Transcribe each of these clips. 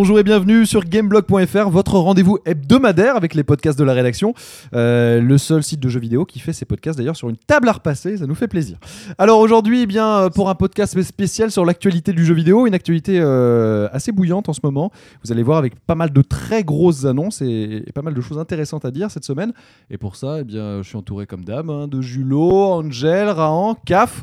Bonjour et bienvenue sur gameblog.fr, votre rendez-vous hebdomadaire avec les podcasts de la rédaction. Euh, le seul site de jeux vidéo qui fait ses podcasts d'ailleurs sur une table à repasser, ça nous fait plaisir. Alors aujourd'hui, eh bien euh, pour un podcast spécial sur l'actualité du jeu vidéo, une actualité euh, assez bouillante en ce moment. Vous allez voir avec pas mal de très grosses annonces et, pas mal de choses intéressantes à dire cette semaine. Et pour ça, eh bien, je suis entouré comme d'hab hein, de Julo, Angel, Rahan, Caf.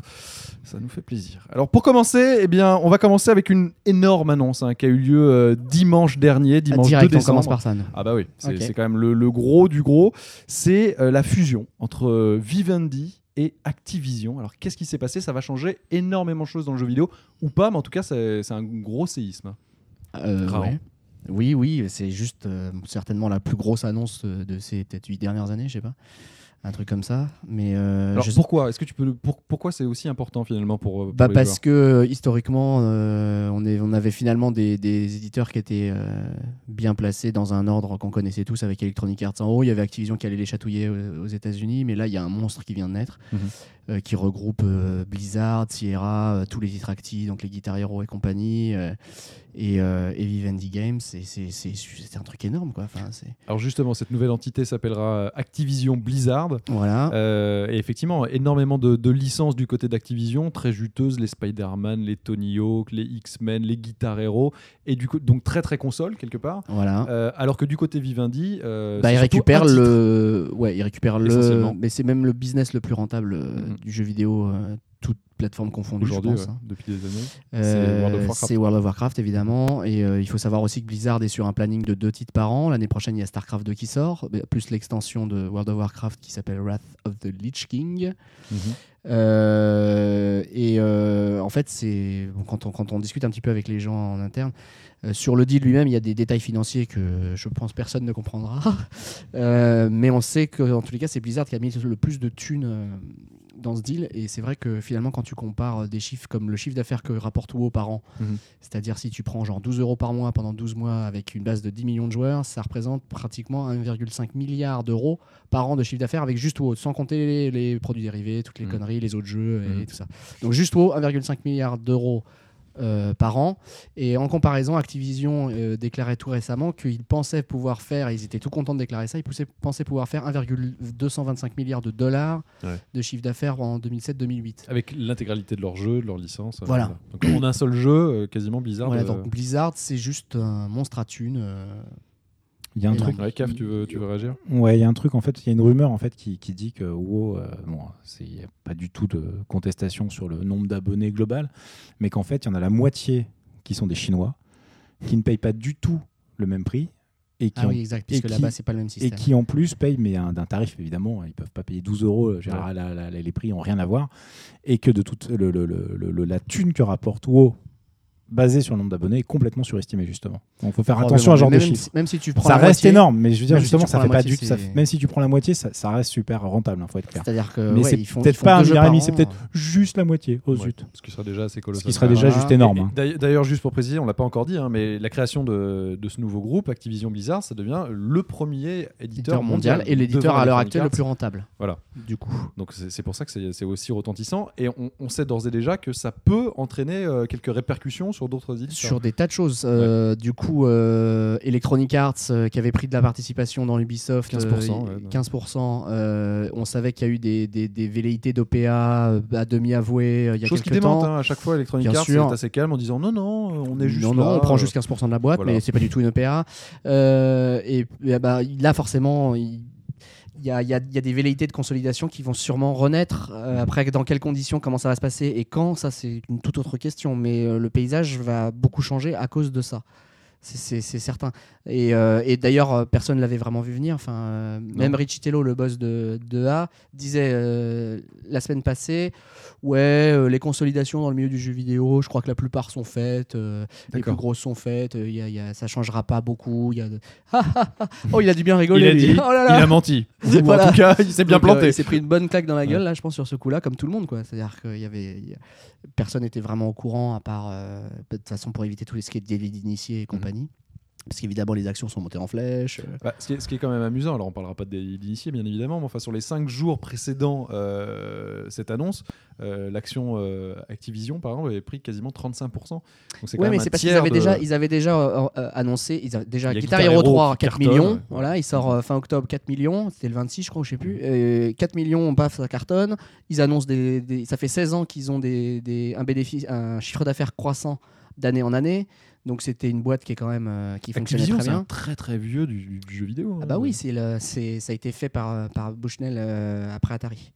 Ça nous fait plaisir. Alors pour commencer, eh bien, on va commencer avec une énorme annonce hein, qui a eu lieu dimanche dernier, dimanche Direct, 2 on décembre. commence par ça. nous. Ah bah oui, c'est quand même le, le gros du gros. C'est euh, la fusion entre euh, Vivendi et Activision. Alors qu'est-ce qui s'est passé? Ça va changer énormément de choses dans le jeu vidéo ou pas, mais en tout cas c'est un gros séisme. Euh, ouais. Oui, oui, c'est juste euh, certainement la plus grosse annonce de ces peut-être huit dernières années, je sais pas. Un truc comme ça. Mais euh, Alors je pourquoi? Est-ce que tu peux pour- pourquoi c'est aussi important finalement pour, pour bah les parce que euh, historiquement, euh, on, est, on avait finalement des, des éditeurs qui étaient euh, bien placés dans un ordre qu'on connaissait tous avec Electronic Arts en haut. Il y avait Activision qui allait les chatouiller euh, aux États-Unis, mais là il y a un monstre qui vient de naître Mhm. euh, qui regroupe euh, Blizzard, Sierra, euh, tous les titres donc les Guitar Hero et compagnie, euh, et, euh, et Vivendi Games. C'est- C'est c'est- c'est un truc énorme quoi. Enfin, c'est- Alors justement, cette nouvelle entité s'appellera euh, Activision Blizzard. Voilà. Euh, et effectivement, énormément de, de licences du côté d'Activision, très juteuses, les Spider-Man, les Tony Hawk, les X-Men, les Guitar Hero, et du coup, donc très très console quelque part. Voilà. Euh, alors que du côté Vivendi, euh, Bah, il récupère le, ouais, il récupère le, mais c'est même le business le plus rentable Mhm. du jeu vidéo, euh, toute plateforme confondue, je aujourd'hui, ouais, hein. depuis des années. Euh. C'est World of Warcraft, évidemment. Et euh, il faut savoir aussi que Blizzard est sur un planning de deux titres par an. L'année prochaine, il y a StarCraft 2 qui sort, plus l'extension de World of Warcraft qui s'appelle Wrath of the Lich King. Mhm. Euh, et euh, en fait, c'est quand, on, quand on discute un petit peu avec les gens en interne, euh, sur le deal lui-même, il y a des détails financiers que je pense personne ne comprendra. Mais on sait que, en tous les cas, c'est Blizzard qui a mis le plus de thunes dans ce deal. Et c'est vrai que finalement, quand tu compares des chiffres comme le chiffre d'affaires que rapporte WoW par an, Mhm. c'est-à-dire si tu prends genre 12 euros par mois pendant 12 mois avec une base de 10 millions de joueurs, ça représente pratiquement 1,5 milliard d'euros par an de chiffre d'affaires avec juste WoW, sans compter les, les produits dérivés, toutes les Mhm. conneries, les autres jeux et Mhm. tout ça. Donc juste WoW, 1,5 milliard d'euros euh, par an. Et en comparaison, Activision euh, déclarait tout récemment qu'ils pensaient pouvoir faire, et ils étaient tout contents de déclarer ça, ils poussaient- pensaient pouvoir faire 1,225 milliards de dollars Ouais. de chiffre d'affaires en 2007-2008. Avec l'intégralité de leur jeu, de leur licence. euh, Voilà. Donc en un seul jeu, quasiment Blizzard. Voilà, donc Blizzard, c'est juste un monstre à thunes. Il y a un Et truc. Ouais, Caf, tu veux, tu veux réagir? Ouais, il y a un truc en fait. Il y a une rumeur en fait qui, qui dit que WoW, euh, bon, c'est il y a pas du tout de contestation sur le nombre d'abonnés global, mais qu'en fait il y en a la moitié qui sont des Chinois, qui ne payent pas du tout le même prix et qui, Ah ont- oui, exact, et puisque qui- là-bas, c'est pas le même et système. qui en plus payent mais un- d'un tarif évidemment. Ils peuvent pas payer 12 euros. euh, genre, Ouais. la- la- la- les prix ont rien à voir et que de toute le, le- le- le- le- la thune que rapporte WoW basée sur le nombre d'abonnés est complètement surestimée justement. Donc faut faire attention à ce genre de même, chiffres. si, même si tu prends Ça la reste moitié, énorme, mais je veux dire si justement, tu ça fait pas moitié, du ça- même si tu prends la moitié, ça, ça reste super rentable, il faut être clair. C'est-à-dire que Mais ouais, c'est peut-être pas un milliard c'est peut-être juste la moitié. Oh Ouais, zut. Ce qui serait déjà assez Ce colossal. qui serait déjà juste énorme. hein. d'ailleurs- juste pour préciser, on l'a pas encore dit, hein, mais la création de, de ce nouveau groupe, Activision Blizzard, ça devient le premier éditeur mondial, mondial et l'éditeur à l'heure actuelle le plus rentable. Voilà. Du coup, Donc c'est pour ça que c'est aussi retentissant. Et on, on sait d'ores et déjà que ça peut entraîner euh, quelques répercussions sur d'autres éditeurs. sur des tas de choses. Euh, Du coup, euh, Electronic Arts euh, qui avait pris de la participation dans Ubisoft, 15%, euh, ouais. 15%, euh, on savait qu'il y a eu des, des, des velléités d'OPA à demi avouées il y a Chose qui quelques démente temps. hein, à chaque fois, Electronic Bien Arts est assez calme en disant non, non, on est juste non, là. non, on prend juste 15% de la boîte, voilà. mais c'est pas du tout une OPA. Et, et bah, là, forcément, il il y a, des velléités de consolidation qui vont sûrement renaître. Euh, après, dans quelles conditions, comment ça va se passer et quand, ça c'est une toute autre question. Mais euh, le paysage va beaucoup changer à cause de ça. C'est- certain. Et, euh, et d'ailleurs, euh, personne ne l'avait vraiment vu venir. Enfin, euh, même Richitello, le boss de, de A, disait euh, la semaine passée Ouais, les consolidations dans le milieu du jeu vidéo, je crois que la plupart sont faites. les plus grosses sont faites. y a- y a- ça changera pas beaucoup. Il y a de- oh, il a dû bien rigoler. Il a dit, Oh là là. il a menti. Ou Voilà. en tout cas, il s'est bien planté. il s'est pris une bonne claque dans la gueule, Ouais. là, je pense, sur ce coup-là, comme tout le monde. C'est-à-dire qu'il y avait. Personne n'était vraiment au courant, à part. euh, de toute façon, pour éviter tous les skates délits d'initiés Mhm. et compagnie. Parce qu'évidemment, les actions sont montées en flèche. euh. Bah, ce, qui est, ce qui est quand même amusant, alors on parlera pas des- d'initiés bien évidemment, mais enfin sur les 5 jours précédents euh, cette annonce, euh, l'action euh, Activision par exemple avait pris quasiment 35%. Donc c'est quand Ouais, même mais c'est parce qu'ils avaient de- déjà, ils avaient déjà annoncé, ils avaient déjà Il Guitar Guitar Hero Hero 3, qui 4 cartonne, millions. Voilà, il sort fin octobre 4 millions. C'était le 26, je crois, je sais plus. Et 4 millions, paf, ça cartonne. Ils annoncent des, des- ça fait 16 ans qu'ils ont des, des- un bénéfice, un chiffre d'affaires croissant d'année en année. Donc c'était une boîte qui est quand même euh, qui fonctionnait très c'est un bien. très très vieux du, du jeu vidéo. Ah hein. bah oui, c'est le- c'est ça a été fait par par Bushnell euh, après Atari.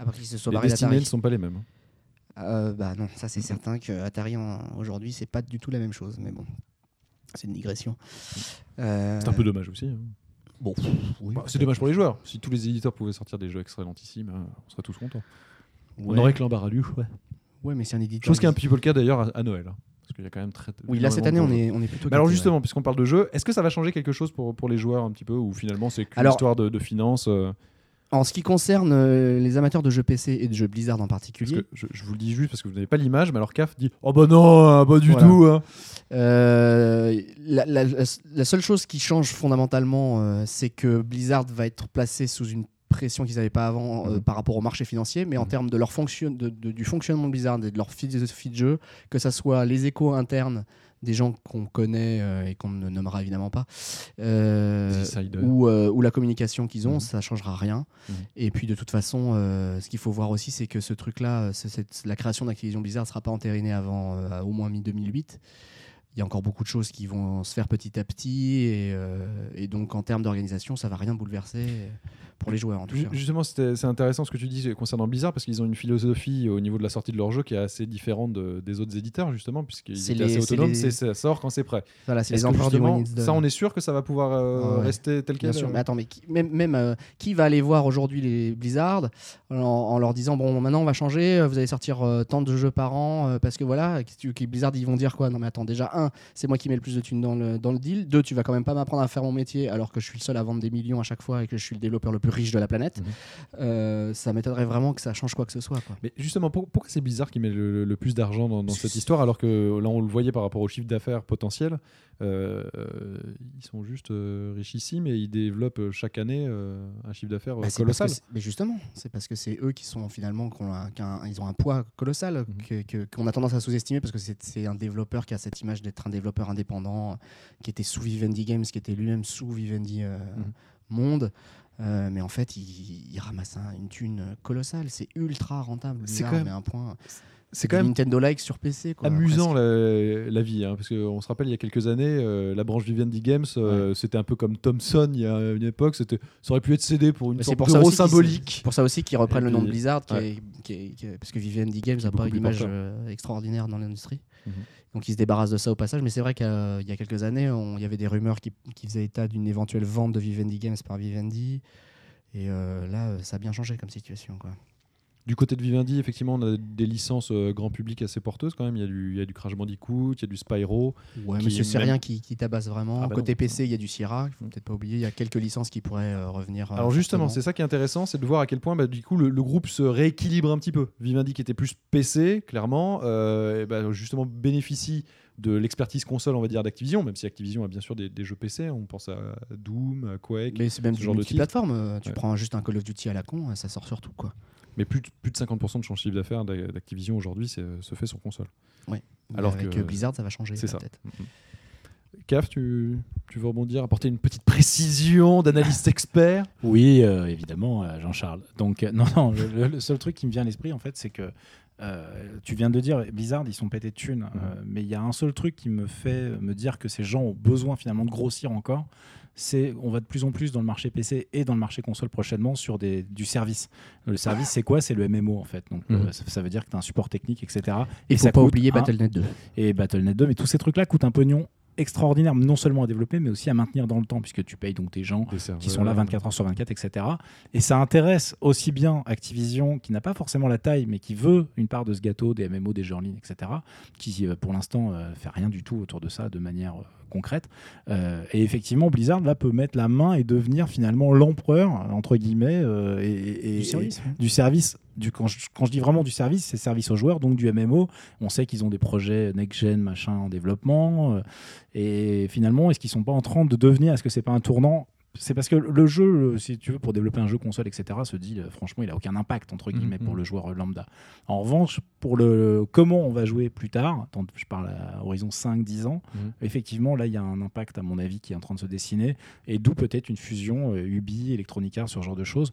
Après qu'ils se soient Les barrés destinées ne d'Atari. sont pas les mêmes. hein. Euh, bah non, ça c'est certain que Atari aujourd'hui c'est pas du tout la même chose, mais bon, c'est une digression. Euh, C'est un peu dommage aussi. hein. bon. oui. Bah, c'est dommage pour les joueurs. Si tous les éditeurs pouvaient sortir des jeux excellentissimes, on serait tous contents. On Ouais. aurait que l'embarras du choix. Ouais, mais c'est un éditeur. Chose qui est un petit peu le cas d'ailleurs à, à Noël. hein. Parce qu'il y a quand même très. Oui, là cette année on est on est plutôt. Alors justement, puisqu'on parle de jeux, est-ce que ça va changer quelque chose pour, pour les joueurs un petit peu ou finalement c'est qu'une histoire de, de finances euh, En ce qui concerne euh, les amateurs de jeux PC et de jeux Blizzard en particulier, je, je vous le dis juste parce que vous n'avez pas l'image, mais alors CAF dit Oh bah non, hein, pas du Voilà. tout. hein. euh, la, la- la- la seule chose qui change fondamentalement, euh, c'est que Blizzard va être placé sous une pression qu'ils n'avaient pas avant euh, Mhm. par rapport au marché financier, mais en Mhm. termes de leur fonction, de- de- du fonctionnement de Blizzard et de leur philosophie de jeu, que ça soit les échos internes des gens qu'on connaît euh, et qu'on ne nommera évidemment pas, euh, ou, euh, ou la communication qu'ils ont, Mhm. ça changera rien. Mhm. Et puis de toute façon, ce qu'il faut voir aussi, c'est que ce truc-là, la création d'Activision Blizzard ne sera pas entérinée avant au moins mi-2008. Il y a encore beaucoup de choses qui vont se faire petit à petit et, et donc en termes d'organisation, ça va rien bouleverser pour les joueurs en tout cas. Justement, c'était- c'est intéressant ce que tu dis concernant Blizzard parce qu'ils ont une philosophie au niveau de la sortie de leur jeu qui est assez différente de- des autres éditeurs justement puisqu'ils les- assez autonomes. les- ça sort quand c'est prêt. Voilà, c'est Est-ce les empereurs du Done. Ça, on est sûr que ça va pouvoir euh, ouais. rester tel quel. Bien sûr, euh mais attends, mais qui, même, même euh, qui va aller voir aujourd'hui les Blizzard en, en leur disant bon maintenant on va changer, vous allez sortir euh, tant de jeux par an euh, parce que voilà, que Blizzard ils vont dire quoi? Non mais attends déjà un, c'est moi qui mets le plus de thunes dans le, dans le deal. Deux, tu vas quand même pas m'apprendre à faire mon métier alors que je suis le seul à vendre des millions à chaque fois et que je suis le développeur le plus riche de la planète. Mhm. Euh, ça m'étonnerait vraiment que ça change quoi que ce soit. Quoi. Mais justement, pour- pourquoi c'est Blizzard qui met le, le plus d'argent dans, dans cette histoire alors que là on le voyait par rapport au chiffre d'affaires potentiel euh, euh, Ils sont juste euh, richissimes et ils développent chaque année euh, un chiffre d'affaires Bah, colossal. mais justement, c'est parce que c'est eux qui sont finalement, qu'on ils ont un poids colossal que- qu'on a tendance à sous-estimer parce que c'est un développeur qui a cette image d'être un développeur indépendant, qui était sous Vivendi Games, qui était lui-même sous Vivendi Mhm. Monde. Euh, mais en fait, il, il ramasse un- une thune colossale. C'est ultra rentable. C'est quand même- un point. C'est quand même Nintendo-like sur PC. Quoi, amusant la, la vie, hein, parce qu'on se rappelle il y a quelques années, euh, la branche Vivendi Games, euh, c'était un peu comme Thomson il y a une époque, c'était, ça aurait pu être cédé pour une sorte pour d'euro symbolique. Pour ça aussi qu'ils reprennent Et le nom de Blizzard, qui ouais. est- qui est- qui est- parce que Vivendi Games n'a pas une image euh, extraordinaire dans l'industrie. Mhm. Donc ils se débarrassent de ça au passage. Mais c'est vrai qu'il y a quelques années, il y avait des rumeurs qui, qui faisaient état d'une éventuelle vente de Vivendi Games par Vivendi. Et euh, là, ça a bien changé comme situation. Quoi. Du côté de Vivendi, effectivement, on a des licences euh, grand public assez porteuses quand même. Il y a du, il y a du Crash Bandicoot, il y a du Spyro. Ouais, Qui mais c'est même- rien qui, qui tabasse vraiment. Ah bah Côté non. PC, il y a du Sierra, il faut peut-être pas oublier. Il y a quelques licences qui pourraient euh, revenir. euh, Alors justement, c'est ça qui est intéressant, c'est de voir à quel point bah, du coup le, le groupe se rééquilibre un petit peu. Vivendi qui était plus PC, clairement, euh, et bah, justement bénéficie de l'expertise console, on va dire, d'Activision, même si Activision a bien sûr des, des jeux PC. On pense à Doom, à Quake, Mais c'est même ce du genre de multiplateforme. euh, Tu Ouais. prends juste un Call of Duty à la con, ça sort sur tout. Quoi. Mais plus de, plus de 50% de son chiffre d'affaires d'A- d'Activision aujourd'hui c'est- se fait sur console. Mais Alors avec que- euh, Blizzard, ça va changer. c'est ça. peut-être. CAF, tu, tu veux rebondir, apporter une petite précision d'analyste expert? Oui, euh, évidemment, euh, Jean-Charles. Donc, euh, non, non, le, le seul truc qui me vient à l'esprit, en fait, c'est que euh, tu viens de dire, Blizzard, ils sont pétés de thunes. euh, mais il y a un seul truc qui me fait me dire que ces gens ont besoin finalement de grossir encore. C'est on va de plus en plus dans le marché PC et dans le marché console prochainement sur des, du service. Le service, c'est quoi? C'est le MMO en fait. Donc, euh, Mhm. ça, ça veut dire que tu as un support technique, etc. Il Et faut ça pas oublier un- Battle.net 2. et Battle.net 2. Mais tous ces trucs-là coûtent un pognon extraordinaire, non seulement à développer, mais aussi à maintenir dans le temps, puisque tu payes donc tes gens qui sont là 24 heures sur 24, etc. Et ça intéresse aussi bien Activision, qui n'a pas forcément la taille, mais qui veut une part de ce gâteau, des MMO, des jeux en ligne, etc., qui euh, pour l'instant euh, fait rien du tout autour de ça de manière euh, concrètes. Euh, et effectivement, Blizzard là peut mettre la main et devenir finalement l'empereur entre guillemets euh, et, et- Du service, et- ouais. du service. Du, quand, je, quand je dis vraiment du service, c'est service aux joueurs, donc du MMO. On sait qu'ils ont des projets next-gen, machin, en développement. euh, et finalement, est-ce qu'ils sont pas en train de devenir, est-ce que c'est pas un tournant? C'est parce que le jeu, si tu veux, pour développer un jeu console, etc., se dit, franchement, il a aucun impact, entre guillemets, Mhm. pour le joueur lambda. En revanche, pour le comment on va jouer plus tard, tant- je parle à horizon 5-10 ans, Mhm. effectivement, là, il y a un impact, à mon avis, qui est en train de se dessiner, et d'où peut-être une fusion euh, Ubi, Electronic Arts, ce genre de choses.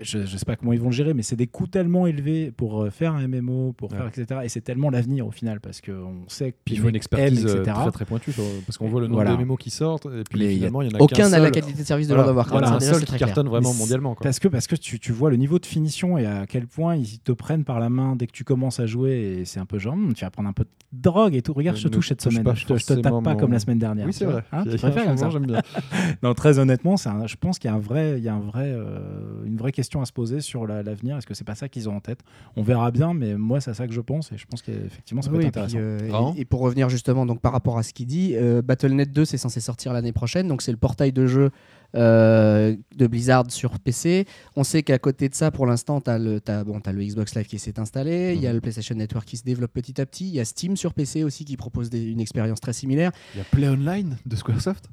Je ne sais pas comment ils vont le gérer, mais c'est des coûts tellement élevés pour euh, faire un MMO, pour Ouais. faire, etc., et c'est tellement l'avenir au final, parce qu'on sait que Puis il les faut une expertise euh, etc. très très pointue parce qu'on voit le nombre Voilà. de MMO qui sortent et puis Les- il y a finalement il y en a Aucun qu'un n'a la qualité de service de Voilà, World of Warcraft. voilà, un seul qui clair. cartonne vraiment Mais mondialement. quoi. Parce que, parce que tu, tu vois le niveau de finition et à quel point ils te prennent par la main dès que tu commences à jouer et c'est un peu genre Hum, tu vas prendre un peu de drogue et tout. Regarde, je te Ne touche cette semaine. je, te, je te tape pas comme la semaine dernière. Oui, c'est vrai. Hein, tu préfères comme ça J'aime bien. Non, très honnêtement, c'est un- je pense qu'il y a, un vrai, il y a un vrai, euh, une vraie question à se poser sur la- l'avenir. Est-ce que c'est pas ça qu'ils ont en tête? On verra bien, mais moi, c'est à ça que je pense et je pense qu'effectivement, ça peut Oui, être et, puis, intéressant. euh, et- et pour revenir justement donc par rapport à ce qu'il dit, euh, Battle.net 2 c'est censé sortir l'année prochaine, donc c'est le portail de jeu euh, de Blizzard sur PC. On sait qu'à côté de ça, pour l'instant, tu as, le bon, Xbox Live qui s'est installé, il y a Mhm. le PlayStation Network qui se développe petit à petit, il y a Steam sur PC aussi qui propose des- une expérience très similaire. Il y a Play Online de Squaresoft?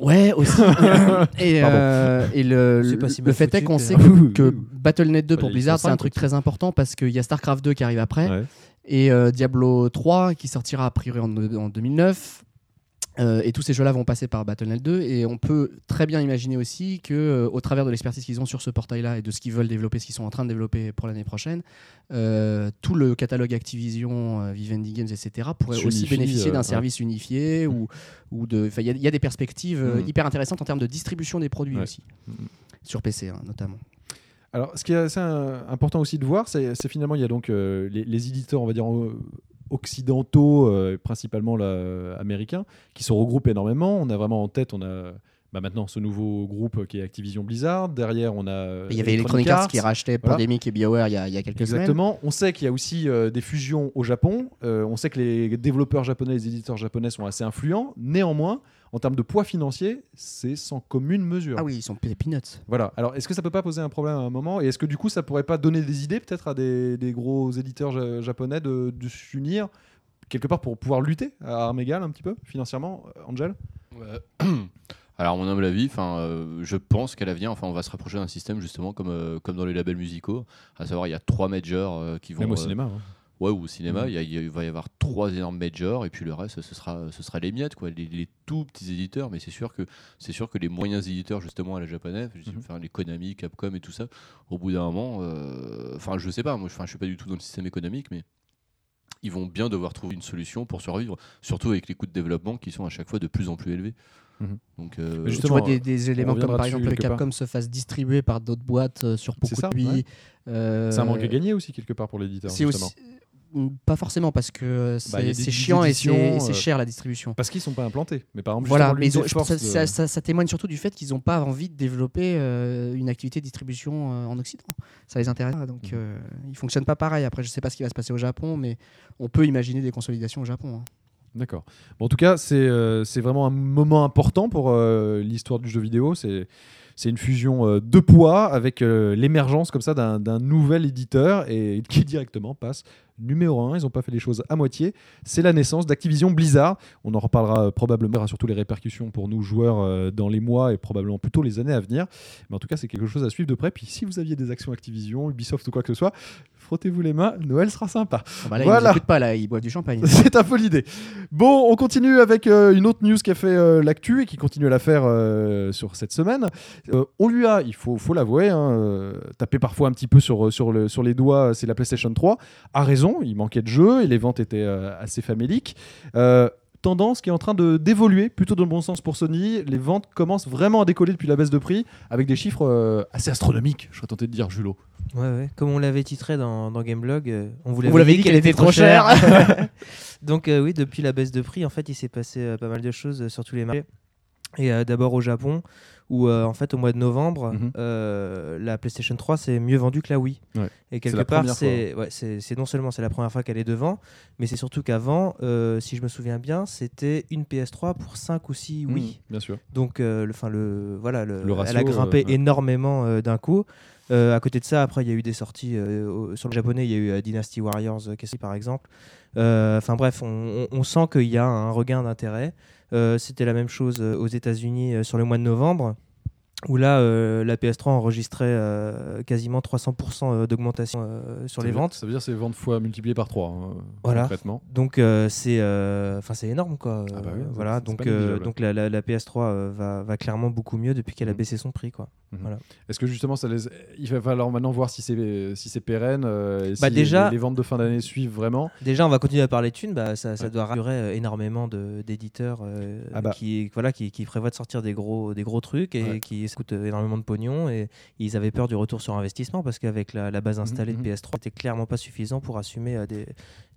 Ouais, aussi. et, euh, et le, si fait est qu'on sait que. Battle.net 2 Bah, pour Blizzard, c'est un truc très important parce qu'il y a StarCraft 2 qui arrive après Ouais. et euh, Diablo 3 qui sortira a priori en, en 2009. Euh, et tous ces jeux-là vont passer par Battle.net 2 et on peut très bien imaginer aussi que euh, au travers de l'expertise qu'ils ont sur ce portail-là et de ce qu'ils veulent développer, ce qu'ils sont en train de développer pour l'année prochaine, euh, tout le catalogue Activision, euh, Vivendi Games, etc. pourrait aussi bénéficier euh, d'un ouais. service unifié ou, ou de. enfin, Il y, a- il y a des perspectives Mm. hyper intéressantes en termes de distribution des produits Ouais. aussi Mm. sur PC hein, notamment. Alors, ce qui est assez important aussi de voir, c'est finalement, il y a donc euh, les, les éditeurs, on va dire, occidentaux, euh, principalement là, euh, américains, qui se regroupent énormément. On a vraiment en tête, on a bah, maintenant ce nouveau groupe qui est Activision Blizzard. Derrière, on a. euh, Il y avait Electronic Arts qui rachetait Voilà. Pandemic et BioWare il y a, il y a quelques semaines. Exactement. On sait qu'il y a aussi euh, des fusions au Japon. On sait que les développeurs japonais, les éditeurs japonais sont assez influents. Néanmoins, en termes de poids financier, c'est sans commune mesure. Ah oui, ils sont des peanuts. Voilà. Alors, est-ce que ça peut pas poser un problème à un moment Et est-ce que du coup, ça pourrait pas donner des idées peut-être à des, des gros éditeurs ja- japonais de, de s'unir quelque part pour pouvoir lutter à armes égales un petit peu financièrement, euh, Angel? Ouais. Alors, à mon humble avis, enfin, euh, je pense qu'à l'avenir, enfin, on va se rapprocher d'un système justement comme, euh, comme dans les labels musicaux, à savoir il y a trois majors euh, qui vont. Même au euh, cinéma. hein. Ouais, ou au cinéma, Mhm. il y a- il va y avoir trois énormes majors et puis le reste, ce sera, ce sera les miettes, quoi, les, les tout petits éditeurs. Mais c'est sûr que c'est sûr que les moyens éditeurs justement à la japonaise, Mhm. enfin, les Konami, Capcom et tout ça, au bout d'un moment, euh, enfin, je sais pas, moi, je- suis pas du tout dans le système économique, mais ils vont bien devoir trouver une solution pour survivre, surtout avec les coûts de développement qui sont à chaque fois de plus en plus élevés. Mhm. Donc, euh, justement, vois des, des éléments comme par exemple part. Capcom se fasse distribuer par d'autres boîtes euh, sur beaucoup de pays. ouais. Euh, C'est un manque à gagner aussi quelque part pour l'éditeur. C'est aussi Mm, pas forcément parce que c'est Bah, c'est chiant et c'est euh, cher la distribution. Parce qu'ils sont pas implantés. Mais par exemple, Voilà, mais ils ont- je pense de- ça, ça- ça témoigne surtout du fait qu'ils n'ont pas envie de développer euh, une activité de distribution euh, en Occident. Ça les intéresse donc Mhm. euh, ils fonctionnent pas pareil. Après, je sais pas ce qui va se passer au Japon, mais on peut imaginer des consolidations au Japon. hein. D'accord. Bon, en tout cas, c'est euh, vraiment un moment important pour euh, l'histoire du jeu vidéo. C'est c'est une fusion euh, de poids avec euh, l'émergence comme ça d'un d'un nouvel éditeur et qui directement passe numéro 1. Ils n'ont pas fait les choses à moitié. C'est la naissance d'Activision Blizzard. On en reparlera euh, probablement, surtout les répercussions pour nous joueurs euh, dans les mois et probablement plutôt les années à venir. Mais en tout cas, c'est quelque chose à suivre de près. Puis si vous aviez des actions Activision, Ubisoft ou quoi que ce soit, frottez-vous les mains. Noël sera sympa. Ah bah là, Voilà. ils pas, là, ils boivent du champagne. C'est un peu l'idée. Bon, on continue avec euh, une autre news qui a fait euh, l'actu et qui continue à la faire euh, sur cette semaine. On lui a, il faut, faut l'avouer, hein, tapé parfois un petit peu sur, sur, le, sur les doigts, c'est la PlayStation 3. A raison, il manquait de jeux et les ventes étaient euh, assez faméliques. Euh, tendance qui est en train de d'évoluer plutôt dans le bon sens pour Sony. Les ventes commencent vraiment à décoller depuis la baisse de prix avec des chiffres euh, assez astronomiques, je serais tenté de dire, Julot. Ouais, ouais. Comme on l'avait titré dans, dans Gameblog, euh, on vous l'avait dit qu'elle était trop chère. Donc euh, oui, depuis la baisse de prix, en fait, il s'est passé euh, pas mal de choses euh, sur tous les marchés. Et euh, d'abord au Japon, où euh, en fait au mois de novembre, Mhm. euh, la PlayStation 3 s'est mieux vendue que la Wii. Ouais. Et quelque part, première c'est ouais, non seulement c'est la première fois qu'elle est devant, mais c'est surtout qu'avant, euh, si je me souviens bien, c'était une PS3 pour 5 ou 6 Wii. Mmh, bien sûr. Donc, le, enfin, le, voilà, le, Le ratio, elle a grimpé ouais. énormément d'un coup. À côté de ça, après, il y a eu des sorties au- sur le japonais. Il y a eu Dynasty Warriors, par exemple. Enfin bref, on, on- on sent qu'il y a un regain d'intérêt. Euh, C'était la même chose euh, aux États-Unis euh, sur le mois de novembre, où là, euh, la PS3 enregistrait euh, quasiment 300% d'augmentation euh, sur Ça les veut- ventes. Ça veut dire c'est ventes fois multiplié par 3 Voilà. concrètement. Donc c'est c'est énorme quoi. Ah bah oui, voilà donc donc la, la- la PS3 euh, va, va clairement beaucoup mieux depuis qu'elle a Mhm. baissé son prix quoi. Est-ce que justement, ça les... il va falloir maintenant voir si c'est si pérenne, et Bah si déjà- les, les ventes de fin d'année suivent vraiment? Déjà on va continuer à parler de thunes, bah, ça, ça Ouais. doit rassurer énormément d'éditeurs Ah bah. qui voilà qui, qui prévoient de sortir des gros des gros trucs et Ouais. qui coûtent euh, énormément de pognon et ils avaient peur du retour sur investissement parce qu'avec la, la base installée mhm. de PS3 c'était clairement pas suffisant pour assumer euh, des,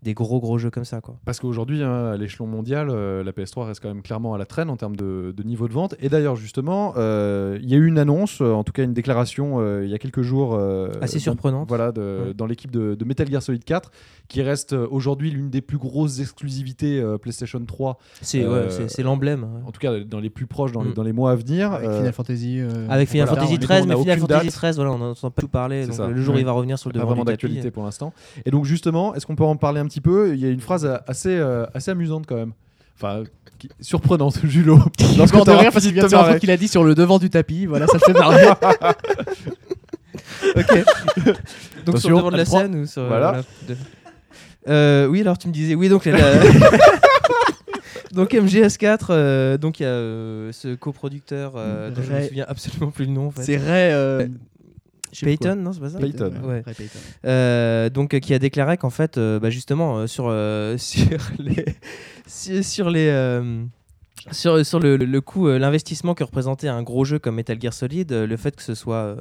des gros gros jeux comme ça quoi. Parce qu'aujourd'hui, hein, à l'échelon mondial, euh, la PS3 reste quand même clairement à la traîne en termes de, de niveau de vente. Et d'ailleurs, justement, euh, il y a eu une annonce, en tout cas une déclaration euh, il y a quelques jours. euh, Assez dans- surprenante. Voilà, de- Ouais. dans l'équipe de, de Metal Gear Solid 4, qui reste aujourd'hui l'une des plus grosses exclusivités euh, PlayStation 3, C'est Euh, ouais, l'emblème. ouais. en tout cas dans les plus proches dans les, Mm. dans les mois à venir. Avec Euh, Final Fantasy. Euh, Avec Final voilà. Fantasy Mais bon, 13, on mais, n'a Final Fantasy. 13, voilà, on n'entend pas tout parler. Donc le jour où Ouais. il va revenir sur le pas devant vraiment du tapis, d'actualité pour l'instant. Et donc justement, est-ce qu'on peut en parler un petit peu? Il y a une phrase assez, euh, assez amusante quand même. Enfin, qui- surprenante, Julo. Mort de rire qu'il de qu'il a dit sur le devant du tapis. Voilà, ça fait marrer. Ok. donc sur le devant de la scène ou sur. Voilà. Euh, oui, alors tu me disais, oui, donc la- donc MGS4, euh, donc il y a euh, ce coproducteur euh, dont je me souviens absolument plus le nom. En fait. C'est Ray. euh, Payton, non, c'est pas ça Payton. Ouais. Ray Payton. Euh, donc euh, qui a déclaré qu'en fait, euh, bah, justement, euh, sur, euh, sur les, sur, sur les, euh, sur, sur le, le- le coût, euh, l'investissement que représentait un gros jeu comme Metal Gear Solid, euh, le fait que ce soit euh,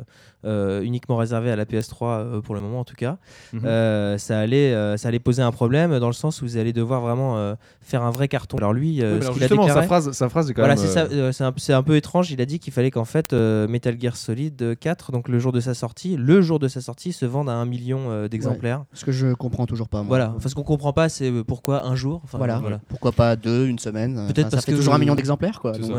euh, uniquement réservé à la PS3 euh, pour le moment en tout cas, Mhm. euh, ça allait, euh, ça allait poser un problème dans le sens où vous allez devoir vraiment euh, faire un vrai carton. Alors lui, euh, Oui, alors justement, déclaré, sa phrase, sa phrase est quand voilà, même. c'est un, c'est un peu étrange. Il a dit qu'il fallait qu'en fait euh, Metal Gear Solid 4, donc le jour de sa sortie, le jour de sa sortie, se vende à un million euh, d'exemplaires. Ce que je comprends toujours pas. Moi. Voilà. Enfin, ce qu'on comprend pas, c'est pourquoi un jour. Enfin, Voilà. voilà. Pourquoi pas deux, une semaine Peut-être Enfin, parce fait que toujours un million d'exemplaires, quoi. Donc,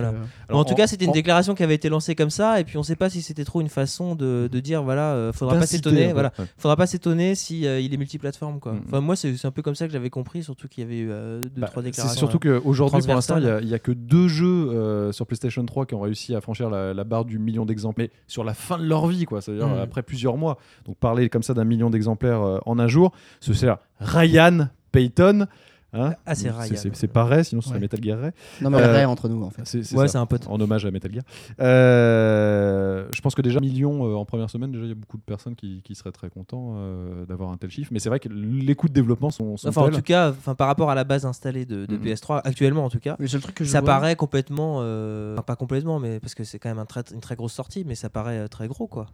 en tout cas, c'était une en- déclaration qui avait été lancée comme ça, et puis on sait pas si c'était trop une façon de, de dire voilà, euh, faudra pas s'étonner, voilà, ouais. faudra pas s'étonner si euh, il est multiplateforme quoi. Mm. Enfin, moi, c'est c'est un peu comme ça que j'avais compris, surtout qu'il y avait eu euh, deux Bah, trois c'est déclarations. surtout qu'aujourd'hui, pour l'instant, il n'y a, que deux jeux euh, sur PlayStation 3 qui ont réussi à franchir la, la barre du million d'exemplaires sur la fin de leur vie, quoi. C'est-à-dire Mm. euh, après plusieurs mois. Donc parler comme ça d'un million d'exemplaires euh, en un jour, ce c'est Ryan Payton. Hein Ah, c'est Donc, Ryan. C'est pas Ray, sinon ce serait Ouais. Metal Gear Ray. Non, mais Euh, Ray entre nous, en fait. C'est Ouais, un pote. En hommage à Metal Gear. Euh, je pense que déjà million euh, en première semaine, déjà il y a beaucoup de personnes qui, qui seraient très contents euh, d'avoir un tel chiffre. Mais c'est vrai que les coûts de développement sont, sont Enfin, en tout cas, enfin, par rapport à la base installée de, de Mhm. PS3 actuellement, en tout cas. Le seul truc que je Ça vois- paraît complètement, euh, enfin, pas complètement, mais parce que c'est quand même un très- une très grosse sortie, mais ça paraît très gros quoi.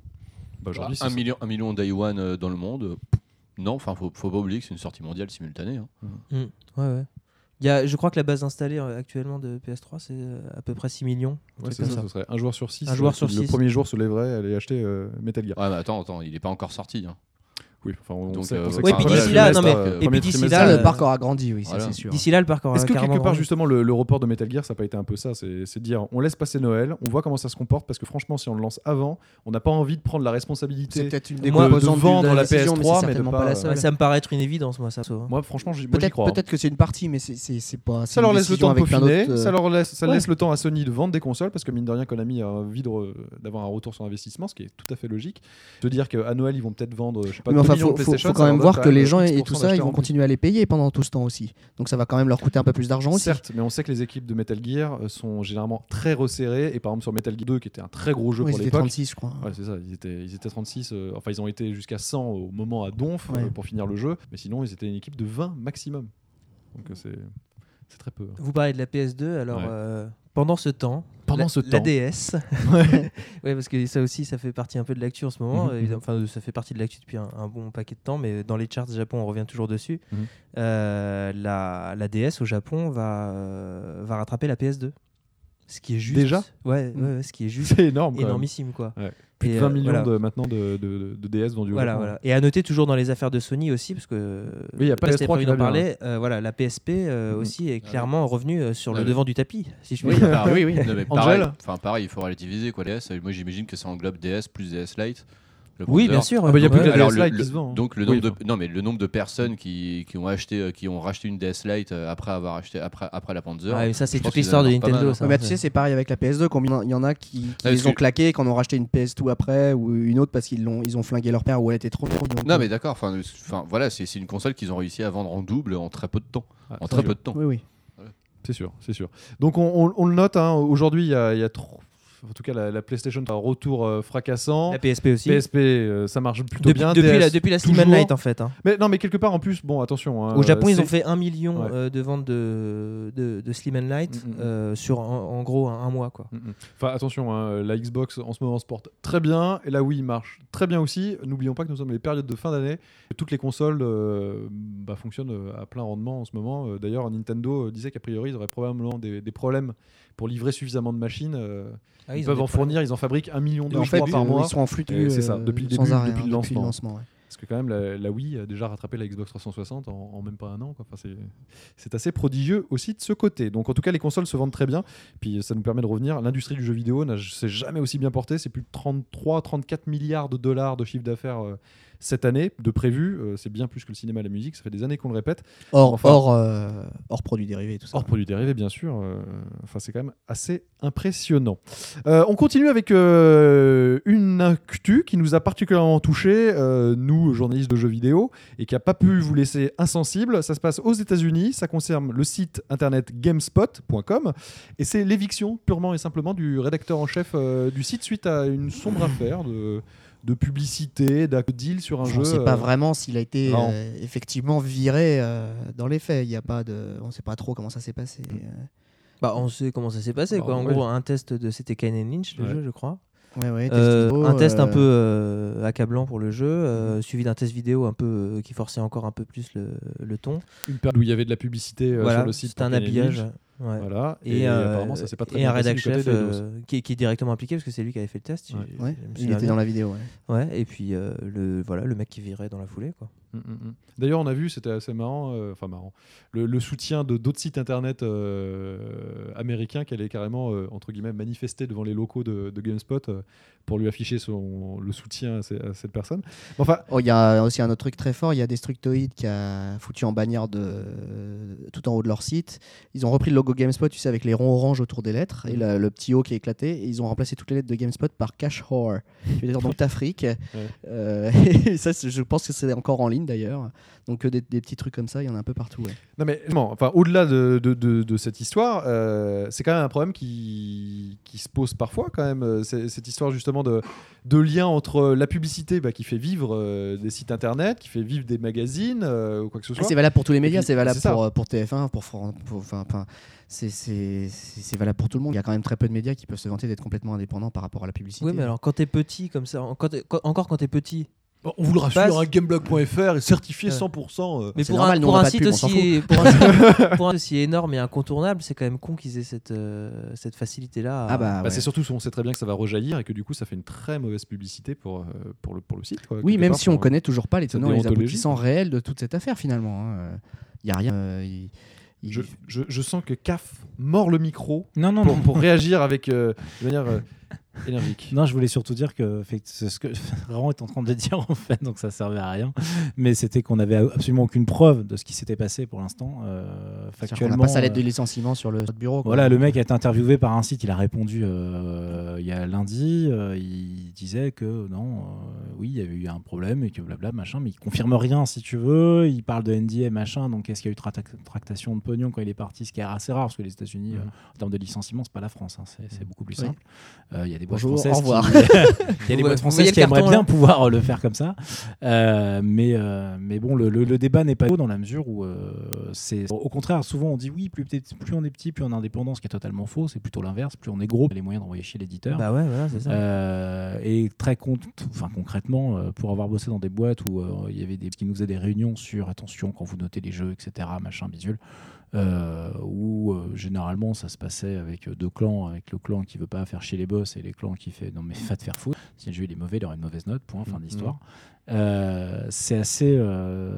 Bah, aujourd'hui, un, c'est- million, un million day one euh, dans le monde. Non, enfin, faut, faut pas oublier que c'est une sortie mondiale simultanée. hein. Ouais, ouais. Il y a, je crois que la base installée euh, actuellement de PS3, c'est euh, à peu près 6 millions. un Ouais, c'est ça, ça. ce serait un joueur sur six. Un joueur sur qui, Le six. premier jour se lèverait, aller acheter euh, Metal Gear. Ouais, mais attends, attends, il n'est pas encore sorti. hein. Oui, enfin, on Donc, sait, euh, on sait ouais, que puis c'est un d'ici premier là, trimestre, non, mais- euh, et puis d'ici là, Ça, euh, le parc aura grandi, oui, Voilà. c'est sûr. D'ici là, le parcours Est-ce que quelque part grandi. justement le, le report de Metal Gear ça n'a pas été un peu ça C'est c'est de dire on laisse passer Noël, on voit comment ça se comporte parce que franchement si on le lance avant, on n'a pas envie de prendre la C'est responsabilité. peut-être une de- des de composantes vendre de la mais PS3, c'est mais de pas- pas la ça me paraît être une évidence, moi, ça. Moi franchement moi, Peut-être crois. hein. peut-être que c'est une partie, mais c'est- c'est c'est pas. c'est Ça leur laisse le temps de peaufiner, euh, ça leur laisse, ça laisse le temps à Sony de vendre des consoles parce que mine de rien Konami a envie de d'avoir un retour sur investissement, ce qui est tout à fait logique. De dire qu'à Noël ils vont peut-être vendre, je sais pas, Mais 2 enfin, millions faut, de faut- PlayStation, faut quand même voir que les gens et 10% tout ça, ils vont continuer à les payer pendant tout ce temps aussi. Donc ça va quand même leur coûter un peu plus d'argent aussi. Certes, mais on sait que les équipes de Metal Gear euh, sont généralement très resserrées. Et par exemple, sur Metal Gear 2, qui était un très gros jeu Oui, pour l'époque. 36, je crois. Ouais, c'est ça, ils étaient, ils étaient 36. euh, enfin, ils ont été jusqu'à 100 au moment à Donf euh, Ouais. pour finir le jeu. Mais sinon, ils étaient une équipe de 20 maximum. Donc, euh, c'est c'est très peu. Vous parlez de la PS2, alors Ouais. euh, pendant ce temps, Pendant la, ce la Ouais. ouais, parce que ça aussi, ça fait partie un peu de l'actu en ce moment. Mhm. évidemment, Enfin, ça fait partie de l'actu depuis un, un bon paquet de temps, mais dans les charts Japon, on revient toujours dessus. Mhm. Euh, la, la DS au Japon va, euh, va rattraper la PS2. Ce qui est juste. Déjà ouais, ouais, ouais, ce qui est juste C'est énorme. énormissime quoi. Plus de Et, 20 euh, millions voilà. de, maintenant de, de- de DS vendus. Voilà, voilà. Et à noter toujours dans les affaires de Sony aussi, parce que Oui, il y a pas c'était PS3 prévu qui d'en va bien, parler. euh, voilà, la PSP euh, Mhm. aussi est clairement revenue euh, sur Ah le oui. devant du tapis, si je puis Oui, dire. pareil. Oui, oui. Non, mais pareil, enfin, pareil, il faut relativiser quoi. DS, moi j'imagine que ça englobe DS plus DS Lite. Le Oui, bien sûr. Ah bah, y a plus que la Alors, DS le- Lite qui se vend, hein. Donc le nombre de non mais le nombre de personnes qui, qui ont acheté qui ont racheté une DS Lite euh, après avoir acheté après après la Panzer. Mais ça, c'est toute l'histoire de pas mal, Nintendo. hein. ça. Ouais, bah, tu sais, c'est pareil avec la PS2. Combien il y en a qui, qui Ah, les ont que- claqués, qui en ont racheté une PS2 après ou une autre parce qu'ils l'ont, ils ont flingué leur père ou elle était trop. trop donc, Non euh, mais d'accord. Enfin, enfin voilà, c'est c'est une console qu'ils ont réussi à vendre en double en très peu de temps. Ah, En c'est très sûr. peu de temps. Oui, oui. C'est sûr, c'est sûr. Donc on, on- on le note, hein, aujourd'hui il y a, il y a trop- En tout cas, la, la PlayStation a un retour euh, fracassant. La PSP aussi. PSP, euh, ça marche plutôt Depuis, bien. depuis DS, la, depuis la and Light en fait. hein. Mais non, mais quelque part en plus, bon, attention. hein, Au Japon, ils ont fait 1 million Ouais. euh, de ventes de, de, de Slim and Light Mm, mm, mm. euh, sur en, en gros un, un mois. Quoi. Mm. Enfin, attention, hein, la Xbox en ce moment se porte très bien et la Wii marche très bien aussi. N'oublions pas que nous sommes les périodes de fin d'année. Toutes les consoles bah, fonctionnent à plein rendement en ce moment. D'ailleurs, Nintendo disait qu'a priori, ils auraient probablement des, des problèmes pour livrer suffisamment de machines. euh, Ah, ils, peuvent en problèmes. fournir, ils en fabriquent un million de en fait, par mois. ils sont en flux c'est ça, euh, depuis le début- arrêt, depuis hein, le lancement. ouais. Parce que quand même, la, la Wii a déjà rattrapé la Xbox 360 en, en même pas un an. quoi. Enfin, c'est- assez prodigieux aussi de ce côté. Donc en tout cas, les consoles se vendent très bien. Puis ça nous permet de revenir. L'industrie du jeu vidéo n'a s'est jamais aussi bien portée. C'est plus de 33-34 milliards de dollars de chiffre d'affaires euh, cette année de prévu. Euh, c'est bien plus que le cinéma et la musique. Ça fait des années qu'on le répète. Enfin- hors, euh, hors produits dérivés, tout ça. Hors produits dérivés, bien sûr. Euh, Enfin, c'est quand même assez impressionnant. On continue avec une actu qui nous a particulièrement touché, euh, nous, journalistes de jeux vidéo, et qui n'a pas pu vous laisser insensible. Ça se passe aux États-Unis. Ça concerne le site internet gamespot.com. Et c'est l'éviction purement et simplement du rédacteur en chef du site suite à une sombre affaire de, de publicité, d'acte deal sur un on jeu. ne sait pas euh, vraiment s'il a été euh, effectivement viré euh, dans les faits. Il y a pas de, on ne sait pas trop comment ça s'est passé. Bah, on sait comment ça s'est passé. Bah, quoi. En ouais. gros, un test de c'était Kane Lynch, le Ouais. jeu, je crois. ouais, ouais, Euh, un test un peu euh, accablant pour le jeu, euh, suivi d'un test vidéo un peu euh, qui forçait encore un peu plus le, le ton. Une période où il y avait de la publicité euh, voilà, sur le site. c'était un habillage. Ouais. Voilà. Et, Et, euh, apparemment, ça s'est pas très et bien un passé rédac chef euh, qui, est- qui est directement impliqué parce que c'est lui qui avait fait le test. Ouais. je- ouais, je me il était bien. dans la vidéo. ouais. Ouais, et puis euh, le, voilà, le mec qui virait dans la foulée. Quoi. Mm, mm, mm. D'ailleurs, on a vu, c'était assez marrant, euh, enfin marrant, le, le soutien de d'autres sites internet euh, américains qui allaient carrément, euh, entre guillemets, manifester devant les locaux de, de GameSpot euh, pour lui afficher son, le soutien à, ces- à cette personne. Enfin, Oh, Il y a aussi un autre truc très fort, il y a Destructoid qui a foutu en bannière de, tout en haut de leur site. Ils ont repris le logo GameSpot, tu sais, avec les ronds orange autour des lettres et la- le petit O qui est éclaté. Et ils ont remplacé toutes les lettres de GameSpot par Cash Whore. Veux dire donc Tafric. Euh, et ça, je pense que c'est encore en ligne d'ailleurs. Donc euh, des, des petits trucs comme ça, il y en a un peu partout. ouais. Non mais bon, enfin, au-delà de, de- de- de cette histoire, euh, c'est quand même un problème qui, qui se pose parfois quand même. cette histoire justement de, de lien entre la publicité bah, qui fait vivre euh, des sites internet, qui fait vivre des magazines ou quoi que ce Ah, soit. c'est valable pour tous les médias, c'est valable pour, euh, pour TF1, pour, Fran- pour- enfin, enfin, c'est valable pour tout le monde. Il y a quand même très peu de médias qui peuvent se vanter d'être complètement indépendants par rapport à la publicité. Oui, mais alors quand t'es petit comme ça, quand quand- encore quand t'es petit, on vous le rassure, un gameblog.fr est certifié Ouais. 100%. euh, mais pour normal, un, pour site pub, aussi, pour un site- pour un site aussi énorme et incontournable, c'est quand même con qu'ils aient cette, euh, cette facilité-là. à- Ah bah, Bah, ouais. C'est surtout, on sait très bien que ça va rejaillir et que du coup, ça fait une très mauvaise publicité pour, euh, pour, le, pour le site. quoi, Oui, même part, si on pour- connaît toujours pas les tenants et les aboutissants réels de toute cette affaire finalement. Il y a rien. euh, Je, je- je sens que CAF mord le micro Non, non, pour, non. pour réagir avec euh, de manière euh, énergique. Non, je voulais surtout dire que c'est ce que Laurent est en train de dire en fait, donc ça servait à rien. Mais c'était qu'on avait absolument aucune preuve de ce qui s'était passé pour l'instant. Euh, factuellement. n'a pas sa lettre euh, de licenciement sur le bureau. quoi. Voilà, le mec a été interviewé par un site, il a répondu euh, il y a lundi, euh, il disait que non, euh, oui, il y avait eu un problème et que blabla, machin, mais il confirme rien si tu veux, il parle de NDA, machin, donc est-ce qu'il y a eu trac- tractation de pognon quand il est parti, ce qui est assez rare, parce que les États-Unis, euh, en termes de licenciement, c'est pas la France, hein, c'est c'est beaucoup plus Oui. simple. Euh, Il y a des des boîtes Bonjour, françaises. au revoir. qui- Il y a des boîtes françaises qui aimeraient carton, bien pouvoir le faire comme ça. Euh, mais, euh, mais bon, le, le- le débat n'est pas dans la mesure où euh, c'est. Au contraire, souvent on dit oui, plus, plus on est petit, plus on est indépendant, ce qui est totalement faux. C'est plutôt l'inverse. Plus on est gros, les moyens d'envoyer chez l'éditeur. Bah ouais, voilà, c'est ça. Euh, et très con- enfin, concrètement, euh, pour avoir bossé dans des boîtes où euh, il y avait des qui nous faisaient des réunions sur attention quand vous notez les jeux, etc., machin, bidule, euh, où euh, généralement ça se passait avec deux clans, avec le clan qui veut pas faire chier les boss et les clans qui fait non mais va te faire foutre. Si le jeu il est mauvais, il aura une mauvaise note. Point, fin de l'histoire. Euh, c'est assez. euh,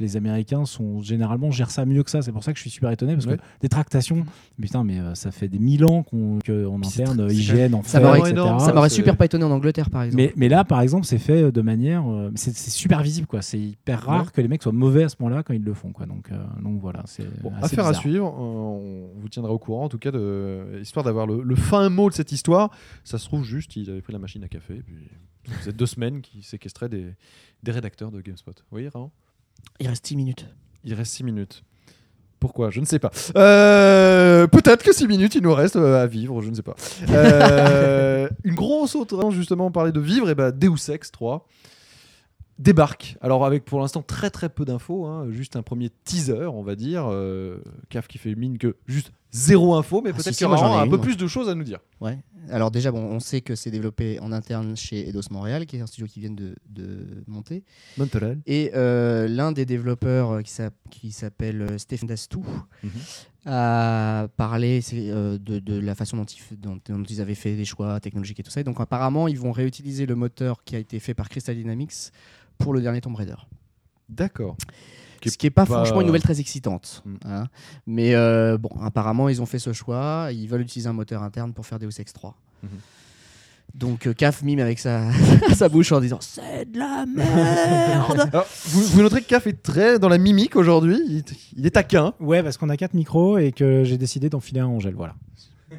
les Américains sont généralement gèrent ça mieux que ça. C'est pour ça que je suis super étonné parce Ouais. que des tractations, putain, mais euh, ça fait des mille ans qu'on interne, IGN, en Ça fait, m'aurait- etc. énorme, Ça m'aurait super pas étonné en Angleterre, par exemple. Mais, mais là, par exemple, c'est fait de manière. euh, c'est super visible, quoi. C'est hyper rare Ouais. que les mecs soient mauvais à ce moment-là quand ils le font, quoi. Donc, euh, donc voilà, c'est. Bon, affaire à suivre. euh, on vous tiendra au courant, en tout cas, de, histoire d'avoir le, le fin mot de cette histoire. Ça se trouve juste, ils avaient pris la machine à café, et puis faisait deux semaines qu'ils séquestraient des, des rédacteurs de GameSpot. Oui, Raon? Il reste 6 minutes. Il reste 6 minutes. Pourquoi? Je ne sais pas. Euh, Peut-être que 6 minutes, il nous reste euh, à vivre, je ne sais pas. Euh, une grosse autre, justement, on parlait de vivre, et ben Deus Ex 3 débarque. Alors avec pour l'instant très très peu d'infos, hein, juste un premier teaser, on va dire. Euh, CAF qui fait mine que juste zéro info, mais Ah, peut-être si, si, qu'il y aura un peu plus de choses à nous dire. Ouais. Alors déjà, bon, on sait que c'est développé en interne chez Eidos Montréal, qui est un studio qui vient de, de monter. Montréal. Et euh, l'un des développeurs euh, qui s'app- qui s'appelle euh, Stéphane Dastou Mhm. a parlé euh, de, de la façon dont ils, f- dont, dont ils avaient fait des choix technologiques et tout ça. Et donc apparemment, ils vont réutiliser le moteur qui a été fait par Crystal Dynamics pour le dernier Tomb Raider. D'accord. Qui Ce qui n'est pas, pas- franchement une nouvelle très excitante. Mm. hein. Mais euh, bon, apparemment, ils ont fait ce choix. Ils veulent utiliser un moteur interne pour faire Deus Ex 3. Mhm. Donc euh, CAF mime avec sa, sa bouche en disant c'est de la merde. Alors, vous, vous noterez que CAF est très dans la mimique aujourd'hui. Il, il est taquin. Ouais, parce qu'on a quatre micros et que j'ai décidé d'enfiler un Angèle, voilà.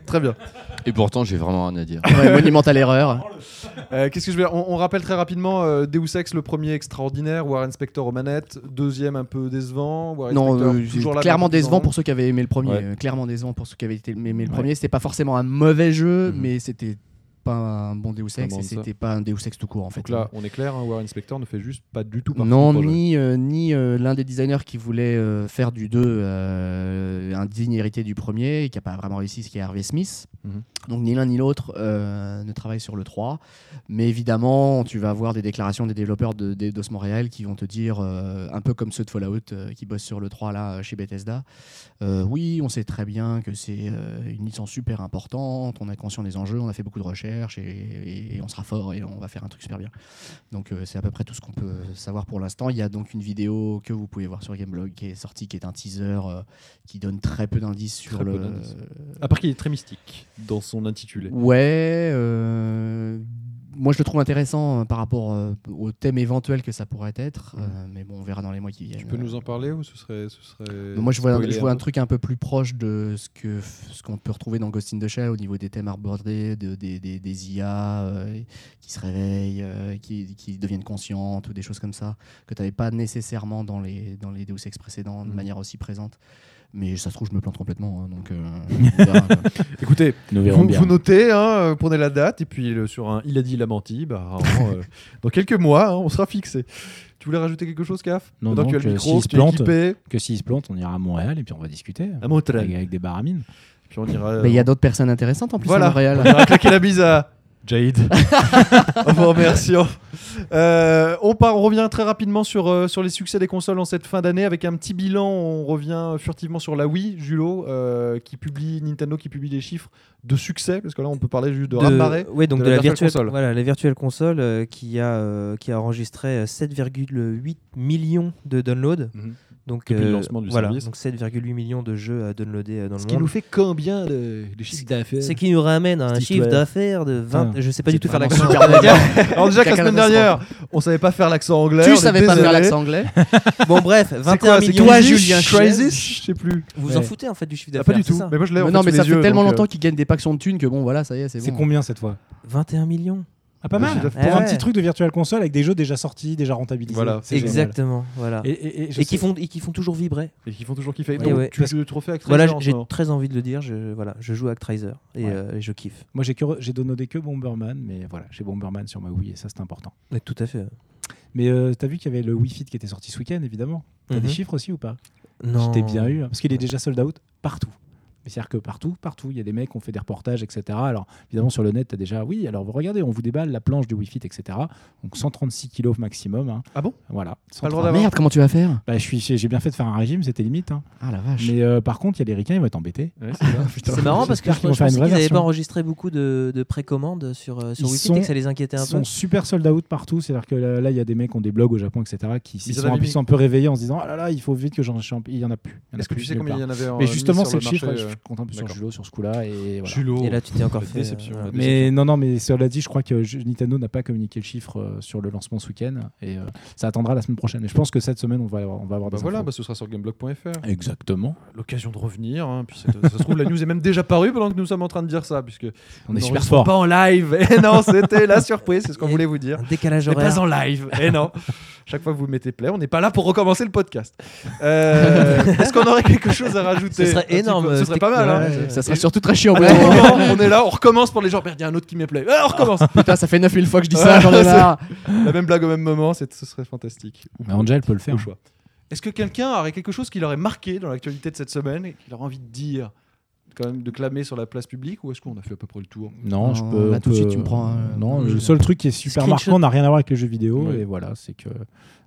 Très bien. Et pourtant, j'ai vraiment rien à dire. Ouais, monumentale erreur. Euh, Qu'est-ce que je vais dire on, on rappelle très rapidement euh, Deus Ex, le premier extraordinaire, War Inspector aux manettes, deuxième un peu décevant, Non, euh, toujours clairement décevant pour ceux qui avaient aimé le premier. Ouais. Euh, clairement décevant pour ceux qui avaient aimé le Ouais. premier. C'était pas forcément un mauvais jeu, Mhm. mais c'était pas un bon Deus Ex et c'était pas un Deus Ex tout court en fait. Donc là, on est clair, hein, War Inspector ne fait juste pas du tout partie Non, du ni, euh, ni euh, l'un des designers qui voulait euh, faire du 2 euh, un digne héritier du premier et qui n'a pas vraiment réussi, ce qui est Harvey Smith. Mhm. Donc ni l'un ni l'autre euh, ne travaille sur le 3. Mais évidemment, tu vas avoir des déclarations des développeurs de, des DOS Montréal qui vont te dire, euh, un peu comme ceux de Fallout euh, qui bossent sur le 3 là chez Bethesda, euh, oui, on sait très bien que c'est euh, une licence super importante, on est conscient des enjeux, on a fait beaucoup de recherches et, et- et on sera fort et on va faire un truc super bien. Donc euh, c'est à peu près tout ce qu'on peut savoir pour l'instant. Il y a donc une vidéo que vous pouvez voir sur Gameblog qui est sortie, qui est un teaser euh, qui donne très peu d'indices sur Très le. À part qu'il est très mystique dans son intitulé. Ouais. Moi, je le trouve intéressant euh, par rapport euh, au thème éventuel que ça pourrait être, euh, mais bon, on verra dans les mois qui viennent. Tu peux nous en parler ou ce serait, ce serait moi, je vois, spoiler je vois un truc un peu plus proche de ce que ce qu'on peut retrouver dans Ghost in the Shell au niveau des thèmes abordés, de, des, des, des IA qui se réveillent, qui, qui deviennent conscientes ou des choses comme ça que tu n'avais pas nécessairement dans les, dans les Deus Ex précédents de Mhm. manière aussi présente. Mais ça se trouve, je me plante complètement. hein, donc, euh, verra. Écoutez, Nous vous, bien. vous notez, hein, euh, prenez la date, et puis le- sur un Il a dit, il a menti, bah, vraiment, euh, dans quelques mois, hein, on sera fixé. Tu voulais rajouter quelque chose, CAF? Non, non, que que s'il que se plante, Que s'il se plante, on ira à Montréal et puis on va discuter. à Montréal. Avec, avec des baramines. Puis on ira. Mais il y a d'autres personnes intéressantes en plus Voilà. à Montréal. On ira claquer la bise à Jade. en vous remerciant. Euh, on, part, on revient très rapidement sur, euh, sur les succès des consoles en cette fin d'année avec un petit bilan. On revient furtivement sur la Wii, Julo, euh, qui publie Nintendo qui publie les chiffres de succès, parce que là on peut parler juste de, de ouais, donc de de, la virtuelle Console. Voilà, la virtuelle console euh, qui a qui a enregistré euh, 7,8 millions de downloads. Mhm. Donc Depuis le euh, lancement du voilà, service. donc 7,8 millions de jeux à downloader euh, dans Ce le qui monde. nous fait combien de, de chiffres d'affaires C'est qui nous ramène à un chiffre d'affaires de 20. Putain, je sais pas du c'est tout faire l'accent. super Alors déjà que la semaine dernière, on savait pas faire l'accent anglais. Tu savais pas faire l'accent anglais bon bref, C'est 21 quoi, c'est millions. Toi, Julien Crisis Je sais plus. Vous en foutez en fait du chiffre Ah, d'affaires pas du c'est tout. Mais moi je l'ai en Non, mais ça fait tellement donc, longtemps euh, qu'ils gagnent des packs de thunes que bon, voilà, ça y est, c'est C'est bon. combien cette fois 21 millions. Ah, pas mal. Of Pour Eh un petit truc de Virtual Console avec des jeux déjà sortis, déjà rentabilisés. Voilà. Exactement, voilà. Et, Et, et- et je qui font, et qui font toujours vibrer. Et qui font toujours kiffer. Ouais, Donc, ouais. Tu le trophée avec Voilà, j'ai très envie de le dire. Je, voilà, je joue Actraiser et, Ouais. euh, et je kiffe. Moi, j'ai downloadé que Bomberman, mais voilà, j'ai Bomberman sur ma Wii et ça, c'est important. Mais tout à fait. Mais euh, t'as vu qu'il y avait le Wii Fit qui était sorti ce week-end, évidemment. T'as Mhm. des chiffres aussi ou pas? Non. J'étais bien eu, hein, parce qu'il est déjà sold out partout. Mais c'est-à-dire que partout, partout, il y a des mecs qui ont fait des reportages, etc. Alors, évidemment, sur le net, tu as déjà, oui, alors regardez, on vous déballe la planche du Wii Fit, etc. Donc 136 kilos maximum. hein. Ah bon? Voilà. Pas le droit 130. D'avoir. merde, comment tu vas faire? Bah, je suis, j'ai bien fait de faire un régime, c'était limite. hein. Ah la vache. Mais euh, par contre, il y a les ricains, ils vont être embêtés. Ouais, c'est marrant parce que je, J'espère qu'ils n'avaient pas enregistré beaucoup de, de précommandes sur, euh, sur Ils sont- et que ça les inquiétait un Ils peu. sont super sold out partout. C'est-à-dire que là, il y a des mecs qui ont des blogs au Japon, etc. qui Ils sont, un peu- mis- sont un peu réveillés en se disant Ah là là, il faut vite que j'en Il y en a plus. Est-ce que tu sais combien il y en avait en- Mais justement, c'est le chiffre. Je suis content un peu sur. Julo sur ce coup-là. Et voilà. Julo. Et là, tu t'es encore fait. déception. euh, La Mais non, non, mais cela dit, je crois que Nintendo n'a pas communiqué le chiffre euh, sur le lancement ce week-end et euh, ça attendra la semaine prochaine. Mais je pense que cette semaine, on va, avoir- on va avoir Bah des voilà, infos. bah ce sera sur gameblog.fr. Exactement. L'occasion de revenir. hein, puis ça se trouve, la news est même déjà parue pendant que nous sommes en train de dire ça, puisque On est super fort. pas en live. Et non, c'était la surprise, c'est ce qu'on voulait vous dire. Un décalage horaire. pas en live. Et non. Chaque fois que vous mettez play, on n'est pas là pour recommencer le podcast. Euh, Est-ce qu'on aurait quelque chose à rajouter Ce serait énorme, Ce serait pas mal. Hein. ouais, ça serait surtout très chiant. moment. on est là, on recommence pour les gens. Merde, il y a un autre qui me plaît. Ah, on recommence. Putain, ça fait 9000 fois que je dis ça. La même blague au même moment, ce serait fantastique. Mais Angel peut le faire. Au choix. Est-ce que quelqu'un aurait quelque chose qui l'aurait marqué dans l'actualité de cette semaine et qu'il aurait envie de dire, quand même, de clamer sur la place publique ou est-ce qu'on a fait à peu près le tour? Non, je Non, peux. là, on tout de suite, tu me prends un- Non, un- le seul truc qui est super Screenshot. marquant n'a rien à voir avec les jeux vidéo. Ouais. Et voilà, c'est que.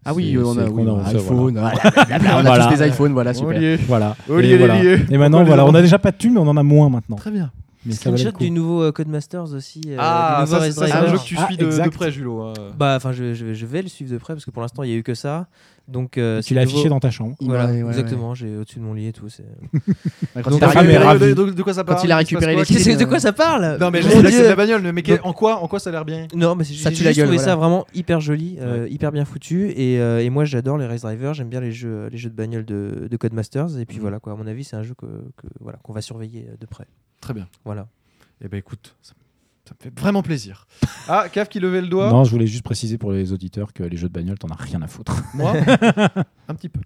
Ah oui, on a oui, ça, iPhone, voilà. blablabla, on a Voilà. tous des iPhones, voilà, super. Olivier. Voilà. Olivier et, voilà. Et maintenant, voilà, on a déjà pas de thunes, mais on en a moins maintenant. Très bien. Mais ça valait le Screenshot coup. du nouveau euh, Codemasters aussi. euh, Ah, ça, c'est un jeu que tu Ah, suis de, de près, Julo. hein. Bah, enfin, je, je- je vais le suivre de près parce que pour l'instant, il y a eu que ça. Donc, euh, Tu l'as nouveau- affiché dans ta chambre. Voilà, Ouais, ouais, exactement. J'ai au-dessus de mon lit et tout. Quand Donc, il a récupéré- de, de- de quoi ça parle Quand il a récupéré les clés de quoi ça parle Non, mais Dieu. de la bagnole, mais en quoi, en quoi ça a l'air bien Non, mais c'est- Ça j'ai trouvé voilà. ça vraiment hyper joli, euh, hyper bien foutu. Et, euh, et moi, j'adore les race drivers. J'aime bien les jeux, les jeux de bagnole de, de Codemasters. Et puis Mhm. voilà, quoi. À mon avis, c'est un jeu que, que- voilà qu'on va surveiller de près. Très bien. Voilà. Eh ben écoute, ça, ça me fait vraiment plaisir. Ah, Caf qui levait le doigt. Non, je voulais juste préciser pour les auditeurs que les jeux de bagnole, t'en as rien à foutre. Moi Un petit peu.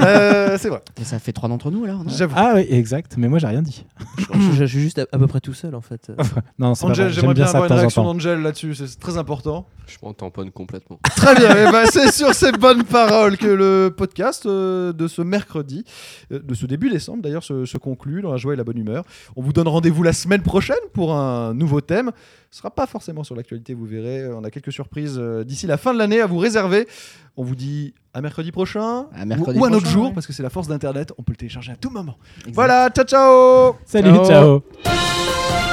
Euh, c'est vrai. Et ça fait trois d'entre nous, alors non? J'avoue. Ah oui, exact. Mais moi, j'ai rien dit. je, je suis juste à, à peu près tout seul en fait. Non, c'est pas Angel, j'aimerais J'aime bien avoir une réaction d'Angel là-dessus, c'est très important. Je m'en tamponne complètement. Très bien, eh ben, c'est sur ces bonnes paroles que le podcast euh, de ce mercredi, euh, de ce début décembre d'ailleurs, se, se conclut dans la joie et la bonne humeur. On vous donne rendez-vous la semaine prochaine pour un nouveau thème. Ce sera pas forcément sur l'actualité, vous verrez. On a quelques surprises euh, d'ici la fin de l'année à vous réserver. On vous dit à mercredi prochain À mercredi ou, ou un autre jour ouais. parce que c'est la force d'Internet. On peut le télécharger à tout moment. Exact. Voilà, ciao ciao Salut, Ciao. ciao.